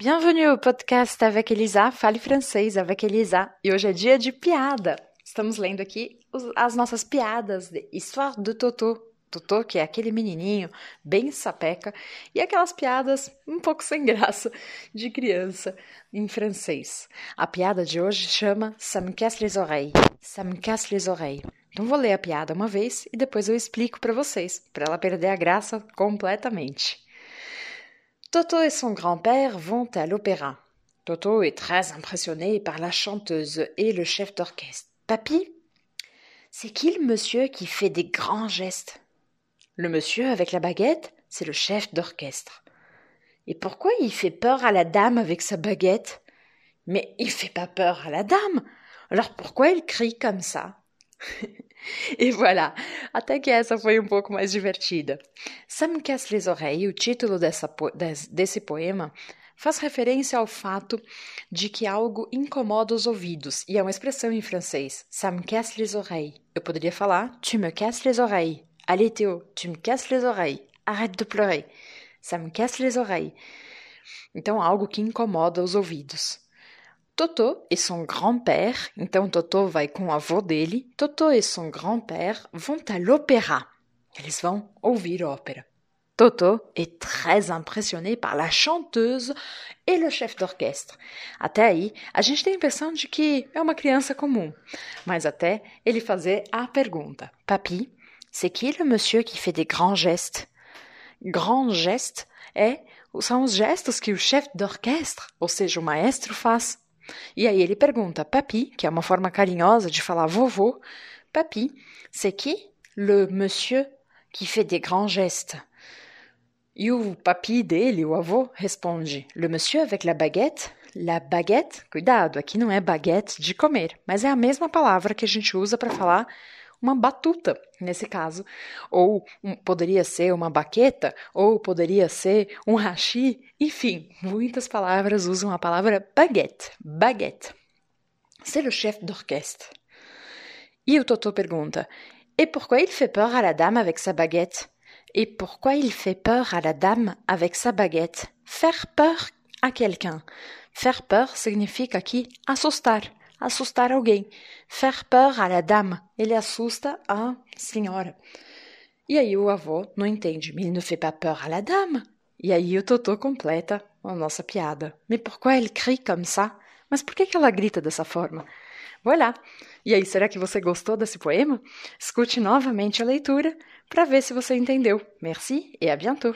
Bienvenue au podcast avec Elisa, fale francês avec Elisa. E hoje é dia de piada. Estamos lendo aqui as nossas piadas de Histoire de Totô. Totô, que é aquele menininho bem sapeca, e aquelas piadas um pouco sem graça de criança em francês. A piada de hoje chama Ça me casse les oreilles. Ça me casse les oreilles. Então vou ler a piada uma vez e depois eu explico para vocês, para ela perder a graça completamente. Toto et son grand-père vont à l'opéra. Toto est très impressionné par la chanteuse et le chef d'orchestre. Papy, c'est qui le monsieur qui fait des grands gestes? Le monsieur avec la baguette, c'est le chef d'orchestre. Et pourquoi il fait peur à la dame avec sa baguette? Mais il fait pas peur à la dame. Alors pourquoi il crie comme ça? E voilà, até que essa foi um pouco mais divertida. Sam casse les oreilles, o título dessa, desse poema, faz referência ao fato de que algo incomoda os ouvidos, e é uma expressão em francês, ça me casse les oreilles. Eu poderia falar, tu me casses les oreilles. Allez Théo, tu me casses les oreilles. Arrête de pleurer. Ça me casse les oreilles. Então, algo que incomoda os ouvidos. Toto e son grand-père, então Toto vai com o avô Toto e son grand-père vont à l'opéra. Eles vão ouvir ópera. Toto est très impressionné par la chanteuse et le chef d'orchestre. Até aí, a gente tem a impressão de que é uma criança comum, mas até ele fazer a pergunta: Papi, c'est qui le monsieur qui fait des grands gestes? Grand geste é, são os gestos que o chefe d'orchestre, ou seja, o maestro, faz. E aí ele pergunta, papi, que é uma forma carinhosa de falar vovô, papi, c'est qui le monsieur qui fait des grands gestes? E o papi dele, o avô, responde, le monsieur avec la baguette? La baguette, cuidado, aqui não é baguette de comer, mas é a mesma palavra que a gente usa para falar uma batuta, nesse caso. Ou um, poderia ser uma baqueta, ou poderia ser um hashi, enfim, muitas palavras usam a palavra baguette, baguette. C'est le chef d'orchestre. E o Totô pergunta: Et pourquoi il fait peur à la dame avec sa baguette? Et pourquoi il fait peur à la dame avec sa baguette? Faire peur a quelqu'un. Faire peur significa aqui assustar assustar alguém. Faire peur à la dame. Ele assusta a senhora. E aí o avô não entende. Mais il ne fait pas peur à la dame. E aí o Totô completa a nossa piada. Mais pourquoi elle crie comme ça? Mas por que, ela grita dessa forma? Voilà! E aí, será que você gostou desse poema? Escute novamente a leitura para ver se você entendeu. Merci et à bientôt!